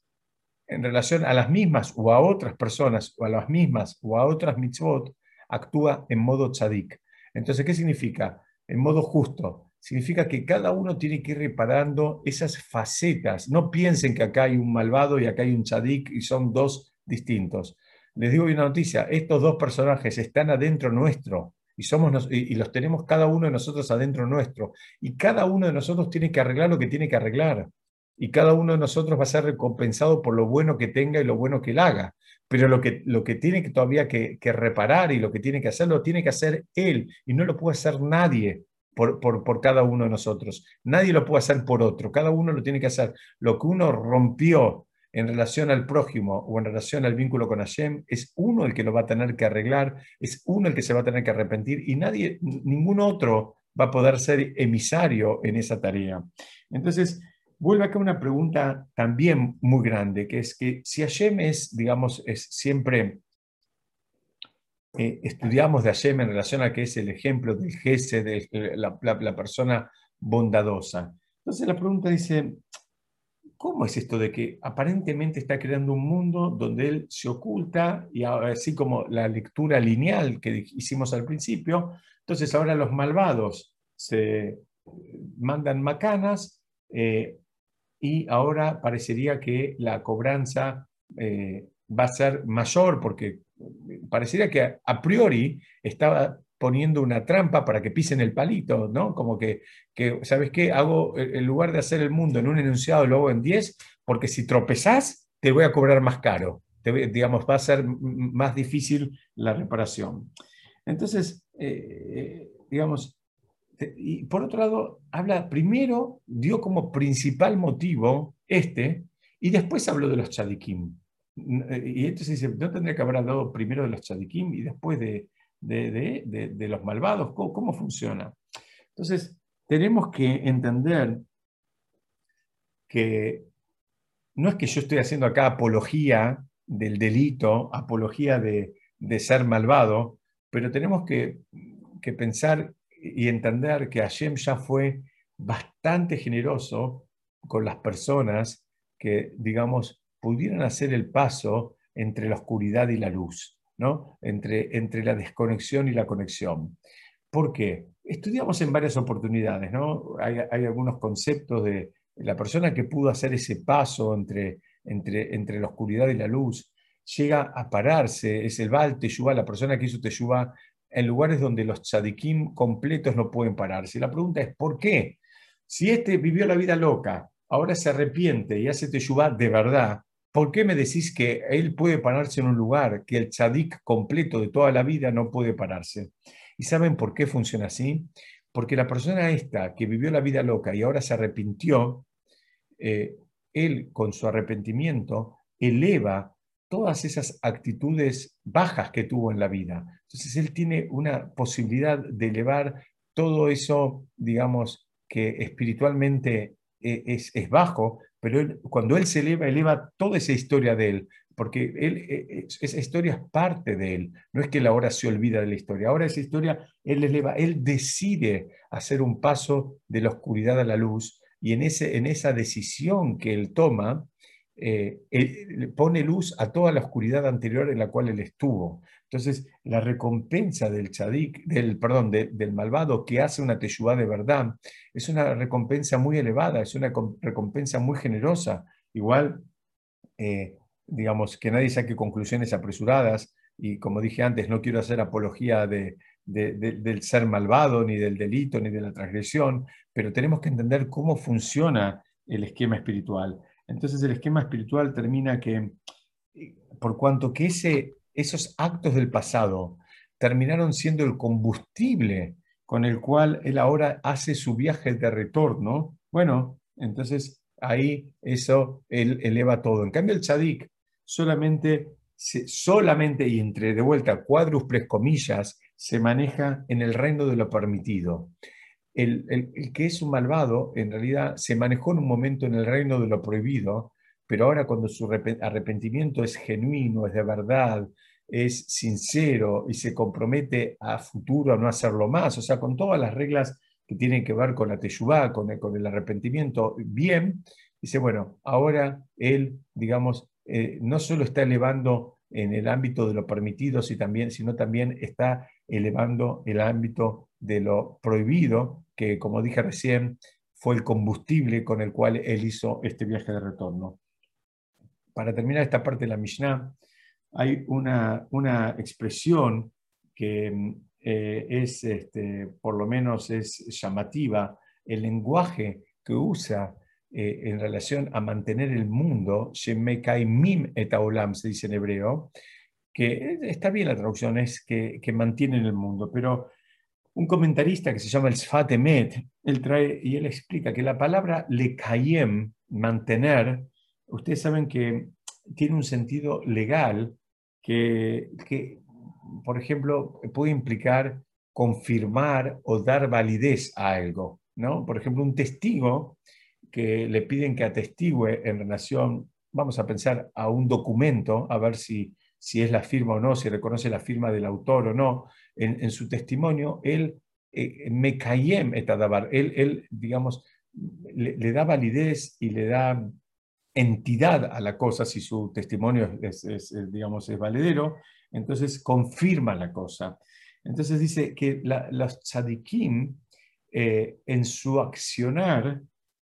en relación a las mismas o a otras personas o a las mismas o a otras mitzvot, actúa en modo tzadik. Entonces, ¿qué significa? En modo justo. Significa que cada uno tiene que ir reparando esas facetas. No piensen que acá hay un malvado y acá hay un tzadik y son dos distintos. Les digo una noticia, estos dos personajes están adentro nuestro y, somos, y los tenemos cada uno de nosotros adentro nuestro. Y cada uno de nosotros tiene que arreglar lo que tiene que arreglar y cada uno de nosotros va a ser recompensado por lo bueno que tenga y lo bueno que él haga. Pero lo que, lo que tiene que todavía que, reparar y lo que tiene que hacer, lo tiene que hacer él y no lo puede hacer nadie por, por, cada uno de nosotros. Nadie lo puede hacer por otro, cada uno lo tiene que hacer. Lo que uno rompió en relación al prójimo o en relación al vínculo con Hashem, es uno el que lo va a tener que arreglar, es uno el que se va a tener que arrepentir y nadie, ningún otro va a poder ser emisario en esa tarea. Entonces, vuelve acá una pregunta también muy grande, que es que si Hashem es, digamos, es siempre, eh, estudiamos de Hashem en relación a que es el ejemplo del jefe, de la, persona bondadosa. Entonces la pregunta dice, ¿cómo es esto de que aparentemente está creando un mundo donde él se oculta y así como la lectura lineal que hicimos al principio, entonces ahora los malvados se mandan macanas, eh, y ahora parecería que la cobranza eh, va a ser mayor porque parecería que a priori estaba poniendo una trampa para que pisen el palito, ¿no? Como que, que ¿sabes qué? Hago, en lugar de hacer el mundo en un enunciado, lo hago en 10, porque si tropezás, te voy a cobrar más caro. digamos, va a ser más difícil la reparación. Entonces, eh, eh, digamos, y por otro lado, habla primero, dio como principal motivo este, y después habló de los chadikim. Y entonces dice, ¿no tendría que haber hablado primero de los chadikim y después de, de, los malvados? ¿Cómo, funciona? Entonces, tenemos que entender que no es que yo estoy haciendo acá apología del delito, apología de, ser malvado, pero tenemos que, que pensar y entender que Hashem ya fue bastante generoso con las personas que, digamos, pudieran hacer el paso entre la oscuridad y la luz, ¿no? entre, entre la desconexión y la conexión. ¿Por qué? Estudiamos en varias oportunidades, ¿no? Hay, algunos conceptos de la persona que pudo hacer ese paso entre, entre, entre la oscuridad y la luz, llega a pararse, es el Baal Teshuvah, la persona que hizo Teshuvah en lugares donde los tzadikim completos no pueden pararse. La pregunta es, ¿por qué? Si este vivió la vida loca, ahora se arrepiente y hace Teshuvah de verdad, ¿por qué me decís que él puede pararse en un lugar que el tzadik completo de toda la vida no puede pararse? ¿Y saben por qué funciona así? Porque la persona esta que vivió la vida loca y ahora se arrepintió, eh, él con su arrepentimiento eleva todas esas actitudes bajas que tuvo en la vida. Entonces él tiene una posibilidad de elevar todo eso, digamos, que espiritualmente eh, es, es bajo, pero cuando él se eleva, eleva toda esa historia de él, porque él, eh, eh, esa historia es parte de él, no es que él ahora se olvida de la historia, ahora esa historia él eleva, él decide hacer un paso de la oscuridad a la luz y en, ese, en esa decisión que él toma, eh, pone luz a toda la oscuridad anterior en la cual él estuvo. Entonces, la recompensa del chadik, del, perdón, del malvado que hace una teshuvá de verdad, es una recompensa muy elevada, es una recompensa muy generosa. Igual, eh, digamos, que nadie saque conclusiones apresuradas, y como dije antes, no quiero hacer apología de, del ser malvado, ni del delito, ni de la transgresión, pero tenemos que entender cómo funciona el esquema espiritual. Entonces el esquema espiritual termina que, por cuanto que esos actos del pasado terminaron siendo el combustible con el cual él ahora hace su viaje de retorno, bueno, entonces ahí eso él eleva todo. En cambio el tzadik solamente, solamente y entre de vuelta cuádruples comillas, se maneja en el reino de lo permitido el, que es un malvado en realidad se manejó en un momento en el reino de lo prohibido, pero ahora cuando su arrepentimiento es genuino, es de verdad, es sincero y se compromete a futuro a no hacerlo más, o sea, con todas las reglas que tienen que ver con la teyubá, con el, con el arrepentimiento, bien, dice, bueno, ahora él, digamos, eh, no solo está elevando en el ámbito de lo permitido, sino también está elevando el ámbito de lo prohibido, que como dije recién, fue el combustible con el cual él hizo este viaje de retorno. Para terminar esta parte de la Mishnah, hay una, una expresión que eh, es, este, por lo menos es llamativa, el lenguaje que usa eh, en relación a mantener el mundo, Mim se dice en hebreo, que está bien la traducción, es que, que mantienen el mundo, pero un comentarista que se llama el Sfat Emet, él trae y él explica que la palabra lekayem, mantener, ustedes saben que tiene un sentido legal que, que, por ejemplo, puede implicar confirmar o dar validez a algo. ¿no? Por ejemplo, un testigo que le piden que atestigue en relación, vamos a pensar, a un documento, a ver si, si es la firma o no, si reconoce la firma del autor o no, en, su testimonio, él, eh, me cayem etadabar, él, él, digamos, le, da validez y le da entidad a la cosa si su testimonio es, digamos, es valedero, entonces confirma la cosa. Entonces dice que los tzadikim eh, en su accionar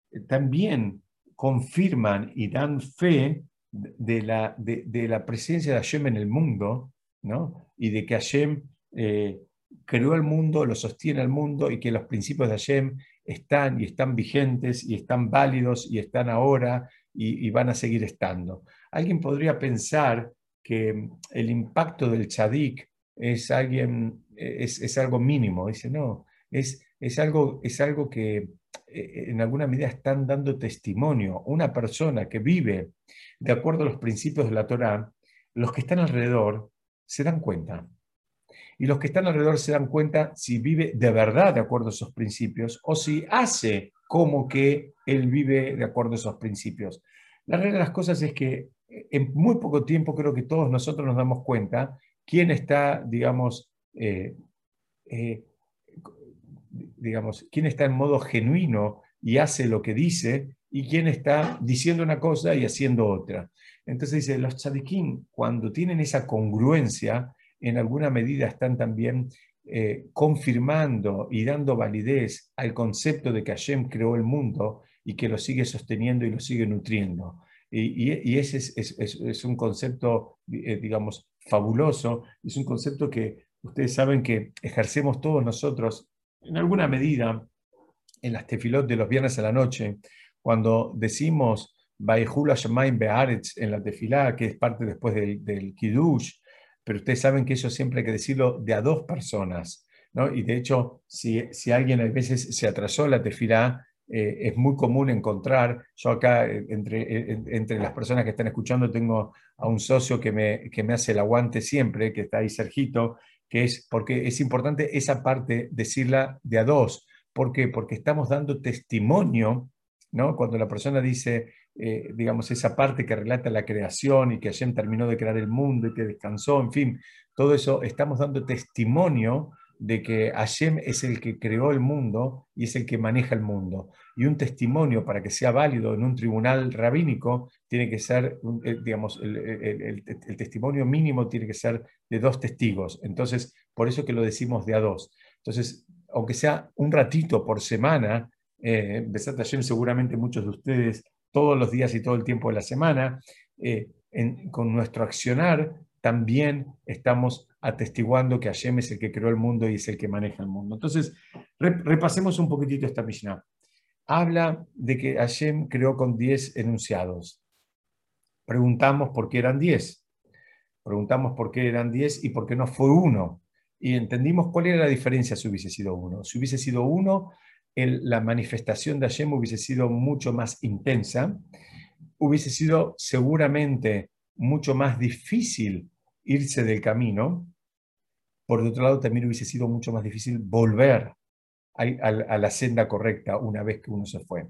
eh, también confirman y dan fe de la, de, la presencia de Hashem en el mundo, ¿no? y de que Hashem eh, creó el mundo, lo sostiene el mundo y que los principios de Hashem están y están vigentes y están válidos y están ahora y, van a seguir estando. Alguien podría pensar que el impacto del tzadik es, alguien, es, algo mínimo. Dice, no, es, es, algo, es algo que en alguna medida están dando testimonio. Una persona que vive de acuerdo a los principios de la Torah, los que están alrededor se dan cuenta y los que están alrededor se dan cuenta si vive de verdad de acuerdo a esos principios o si hace como que él vive de acuerdo a esos principios. La realidad de las cosas es que en muy poco tiempo creo que todos nosotros nos damos cuenta quién está, digamos, eh, eh, digamos, quién está en modo genuino y hace lo que dice y quién está diciendo una cosa y haciendo otra. Entonces dice, los tzadikim, cuando tienen esa congruencia, en alguna medida están también eh, confirmando y dando validez al concepto de que Hashem creó el mundo y que lo sigue sosteniendo y lo sigue nutriendo. Y, ese es, un concepto, eh, digamos, fabuloso, es un concepto que ustedes saben que ejercemos todos nosotros en alguna medida en las tefilot de los viernes a la noche, cuando decimos Baihula Shemaim Be'aretz en la tefilá, que es parte después del, del Kiddush, pero ustedes saben que eso siempre hay que decirlo de a dos personas. ¿no? Y de hecho, si, si alguien a veces se atrasó la tefilá, eh, es muy común encontrar, yo acá eh, entre, eh, entre las personas que están escuchando tengo a un socio que me, que me hace el aguante siempre, que está ahí Sergito, que es porque es importante esa parte decirla de a dos. ¿Por qué? Porque estamos dando testimonio, ¿no? Cuando la persona dice, digamos, esa parte que relata la creación y que Hashem terminó de crear el mundo y que descansó, en fin, todo eso, estamos dando testimonio de que Hashem es el que creó el mundo y es el que maneja el mundo. Y un testimonio para que sea válido en un tribunal rabínico tiene que ser, eh, digamos, el, testimonio mínimo tiene que ser de dos testigos. Entonces, por eso que lo decimos de a dos. Entonces, aunque sea un ratito por semana, eh, Besat Hashem seguramente muchos de ustedes todos los días y todo el tiempo de la semana, eh, con nuestro accionar también estamos atestiguando que Hashem es el que creó el mundo y es el que maneja el mundo. Entonces, repasemos un poquitito esta Mishnah. Habla de que Hashem creó con 10 enunciados. Preguntamos por qué eran 10. Preguntamos por qué eran 10 y por qué no fue uno. Y entendimos cuál era la diferencia si hubiese sido uno. Si hubiese sido uno, la manifestación de Hashem hubiese sido mucho más intensa, hubiese sido seguramente mucho más difícil irse del camino, por otro lado también hubiese sido mucho más difícil volver a, la senda correcta una vez que uno se fue.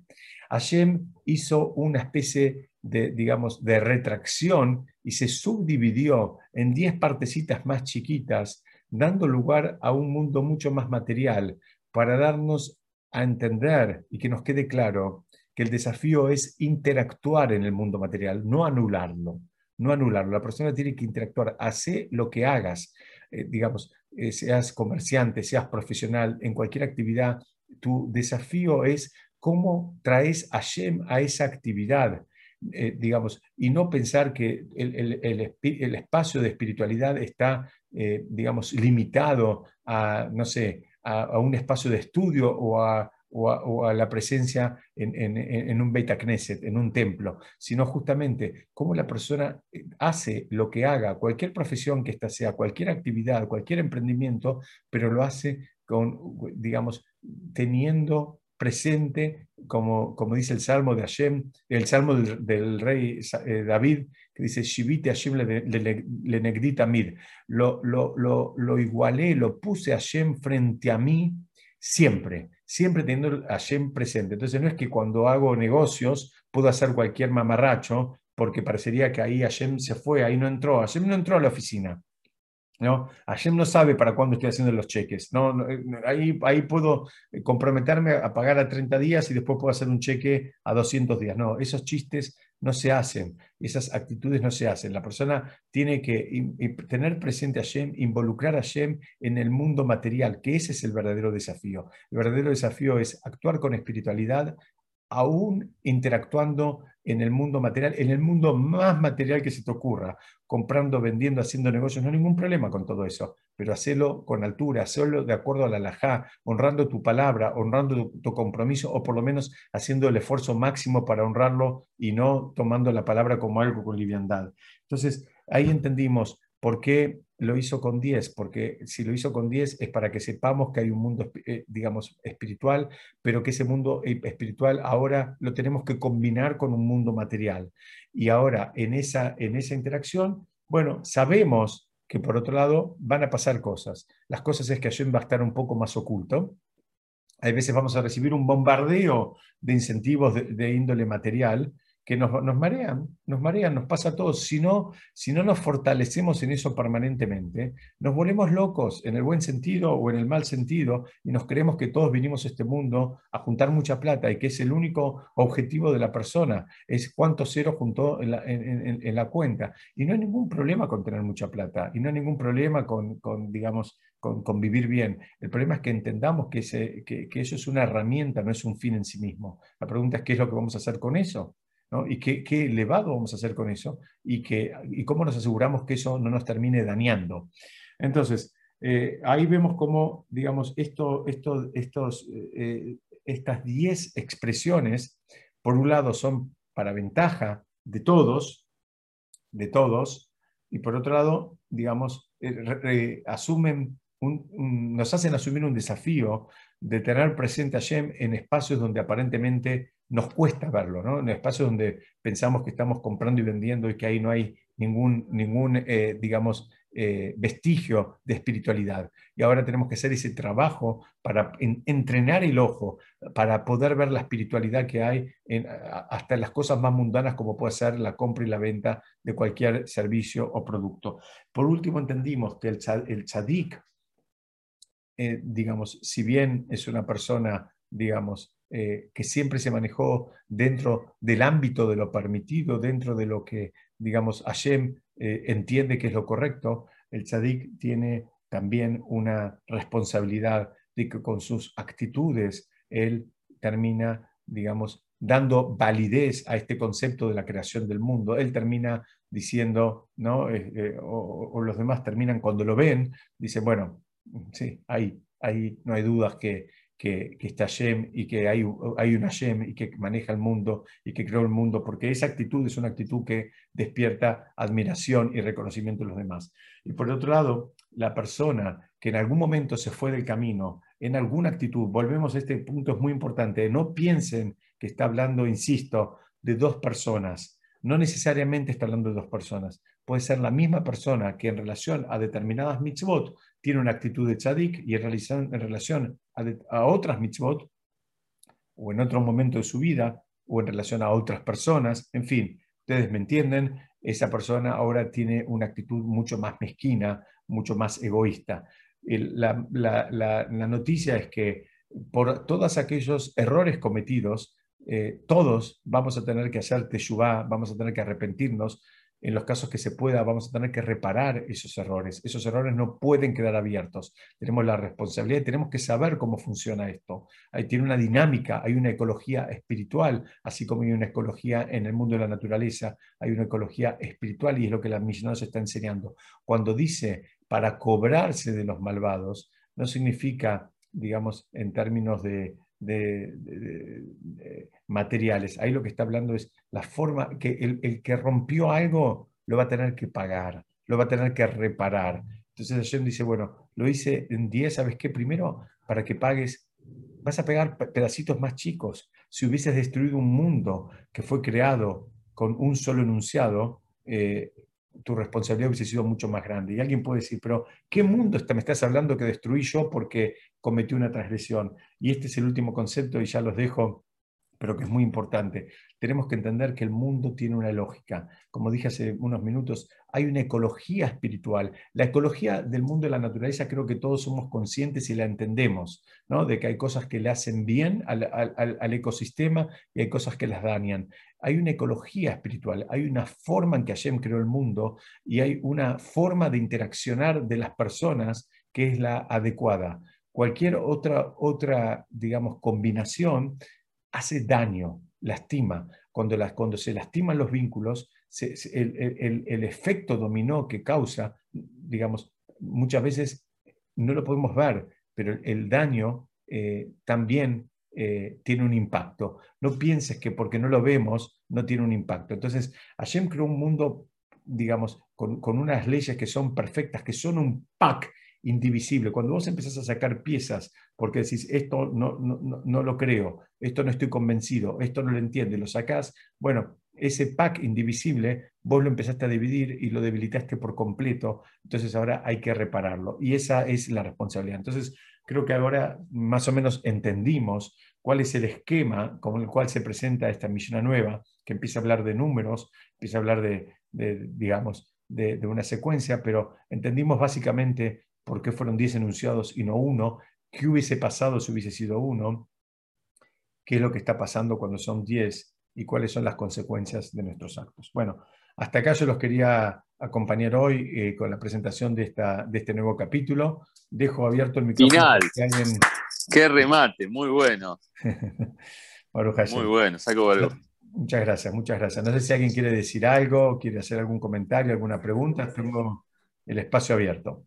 Hashem hizo una especie de, digamos, de retracción y se subdividió en diez partecitas más chiquitas, dando lugar a un mundo mucho más material, para darnos a entender y que nos quede claro que el desafío es interactuar en el mundo material, no anularlo no anularlo. La persona tiene que interactuar, hace lo que hagas, eh, digamos, eh, seas comerciante, seas profesional, en cualquier actividad, tu desafío es cómo traes a Shem a esa actividad. Eh, digamos, y no pensar que el, espacio de espiritualidad está, digamos, limitado a, no sé, a, un espacio de estudio o a, o a, la presencia en, un Beta Knesset, en un templo, sino justamente cómo la persona eh, hace lo que haga, cualquier profesión que ésta sea, cualquier actividad, cualquier emprendimiento, pero lo hace con, digamos, teniendo presente, como, como dice el Salmo de Hashem, el Salmo del, rey eh, David, que dice, Shivite Hashem le, lo, lo, lo, lo igualé, lo puse Hashem frente a mí siempre siempre teniendo a Hashem presente. Entonces no es que cuando hago negocios puedo hacer cualquier mamarracho porque parecería que ahí Hashem se fue, ahí no entró. Hashem no entró a la oficina. ¿no? Hashem no sabe para cuándo estoy haciendo los cheques. ¿no? Eh, ahí, ahí puedo eh, comprometerme a pagar a 30 días y después puedo hacer un cheque a 200 días. No, esos chistes no se hacen, esas actitudes no se hacen. La persona tiene que tener presente a Hashem, involucrar a Hashem en el mundo material, que ese es el verdadero desafío. El verdadero desafío es actuar con espiritualidad, aún interactuando en el mundo material, en el mundo más material que se te ocurra, comprando, vendiendo, haciendo negocios, no hay ningún problema con todo eso, pero hacerlo con altura, hacerlo de acuerdo a la halajá, honrando tu palabra, honrando tu, compromiso, o por lo menos haciendo el esfuerzo máximo para honrarlo y no tomando la palabra como algo con liviandad. Entonces, ahí entendimos por qué lo hizo con 10, porque si lo hizo con 10 es para que sepamos que hay un mundo, eh, digamos, espiritual, pero que ese mundo eh, espiritual ahora lo tenemos que combinar con un mundo material. Y ahora, en esa, en esa interacción, bueno, sabemos que por otro lado van a pasar cosas. Las cosas es que Hashem va a estar un poco más oculto. Hay veces vamos a recibir un bombardeo de incentivos de índole material, que nos, marean, nos marean, nos pasa a todos. Si no, si no nos fortalecemos en eso permanentemente, nos volvemos locos en el buen sentido o en el mal sentido y nos creemos que todos vinimos a este mundo a juntar mucha plata y que es el único objetivo de la persona, es cuánto cero juntó en la, cuenta. Y no hay ningún problema con tener mucha plata y no hay ningún problema con, digamos, con, vivir bien. El problema es que entendamos que, que eso es una herramienta, no es un fin en sí mismo. La pregunta es qué es lo que vamos a hacer con eso. Y qué, elevado vamos a hacer con eso y, que, y cómo nos aseguramos que eso no nos termine dañando. Entonces, eh, ahí vemos cómo, digamos, esto, estos, eh, estas 10 expresiones, por un lado, son para ventaja de todos, de todos, y por otro lado, digamos, eh, asumen nos hacen asumir un desafío de tener presente a Shem en espacios donde aparentemente nos cuesta verlo, ¿no? en espacios donde pensamos que estamos comprando y vendiendo y que ahí no hay ningún, ningún eh, digamos, eh, vestigio de espiritualidad. Y ahora tenemos que hacer ese trabajo para entrenar el ojo, para poder ver la espiritualidad que hay en, hasta en las cosas más mundanas como puede ser la compra y la venta de cualquier servicio o producto. Por último, entendimos que el, el tzadik, eh, digamos, si bien es una persona, digamos, eh, que siempre se manejó dentro del ámbito de lo permitido, dentro de lo que, digamos, Hashem eh, entiende que es lo correcto, el tzadik tiene también una responsabilidad de que con sus actitudes él termina, digamos, dando validez a este concepto de la creación del mundo. Él termina diciendo, ¿no? Eh, o, o, los demás terminan cuando lo ven, dicen, bueno, sí, ahí, ahí no hay dudas que que, está Shem y que hay, hay una Shem y que maneja el mundo y que creó el mundo, porque esa actitud es una actitud que despierta admiración y reconocimiento de los demás. Y por otro lado, la persona que en algún momento se fue del camino, en alguna actitud, volvemos a este punto, es muy importante, no piensen que está hablando, insisto, de dos personas. No necesariamente está hablando de dos personas. Puede ser la misma persona que en relación a determinadas mitzvot tiene una actitud de tzadik y en relación, en relación a, otras mitzvot, o en otro momento de su vida, o en relación a otras personas, en fin, ustedes me entienden, esa persona ahora tiene una actitud mucho más mezquina, mucho más egoísta. la, noticia es que por todos aquellos errores cometidos, eh, todos vamos a tener que hacer teshuvah, vamos a tener que arrepentirnos, en los casos que se pueda, vamos a tener que reparar esos errores. Esos errores no pueden quedar abiertos. Tenemos la responsabilidad y tenemos que saber cómo funciona esto. Ahí tiene una dinámica, hay una ecología espiritual, así como hay una ecología en el mundo de la naturaleza, hay una ecología espiritual y es lo que la Mishnah nos está enseñando. Cuando dice para cobrarse de los malvados, no significa, digamos, en términos de, de, materiales. Ahí lo que está hablando es la forma que el, que rompió algo lo va a tener que pagar, lo va a tener que reparar. Entonces Hashem dice, bueno, lo hice en 10, ¿sabes qué? Primero, para que pagues, vas a pegar pedacitos más chicos. Si hubieses destruido un mundo que fue creado con un solo enunciado, eh, tu responsabilidad hubiese sido mucho más grande. Y alguien puede decir, pero ¿qué mundo me estás hablando que destruí yo porque cometí una transgresión? Y este es el último concepto y ya los dejo pero que es muy importante. Tenemos que entender que el mundo tiene una lógica. Como dije hace unos minutos, hay una ecología espiritual. La ecología del mundo de la naturaleza creo que todos somos conscientes y la entendemos, ¿no? de que hay cosas que le hacen bien al, al ecosistema y hay cosas que las dañan. Hay una ecología espiritual, hay una forma en que Hashem creó el mundo y hay una forma de interaccionar de las personas que es la adecuada. Cualquier otra, otra digamos, combinación hace daño, lastima. Cuando, las, cuando se lastiman los vínculos, el, efecto dominó que causa, digamos, muchas veces no lo podemos ver, pero el daño eh, también eh, tiene un impacto. No pienses que porque no lo vemos no tiene un impacto. Entonces, Hashem creó un mundo, digamos, con, con unas leyes que son perfectas, que son un pack indivisible. Cuando vos empezás a sacar piezas porque decís, esto no, no, lo creo, esto no estoy convencido, esto no lo entiende, lo sacás, bueno, ese pack indivisible vos lo empezaste a dividir y lo debilitaste por completo, entonces ahora hay que repararlo. Y esa es la responsabilidad. Entonces, creo que ahora más o menos entendimos cuál es el esquema con el cual se presenta esta misión nueva, que empieza a hablar de números, empieza a hablar de, digamos, de, una secuencia, pero entendimos básicamente por qué fueron 10 enunciados y no uno, qué hubiese pasado si hubiese sido uno, qué es lo que está pasando cuando son 10 y cuáles son las consecuencias de nuestros actos. Bueno, hasta acá yo los quería acompañar hoy eh, con la presentación de, esta, de este nuevo capítulo. Dejo abierto el micrófono. Final. Qué remate, muy bueno. [laughs] muy bueno, saco. Muchas gracias, muchas gracias. No sé si alguien quiere decir algo, quiere hacer algún comentario, alguna pregunta. Tengo el espacio abierto.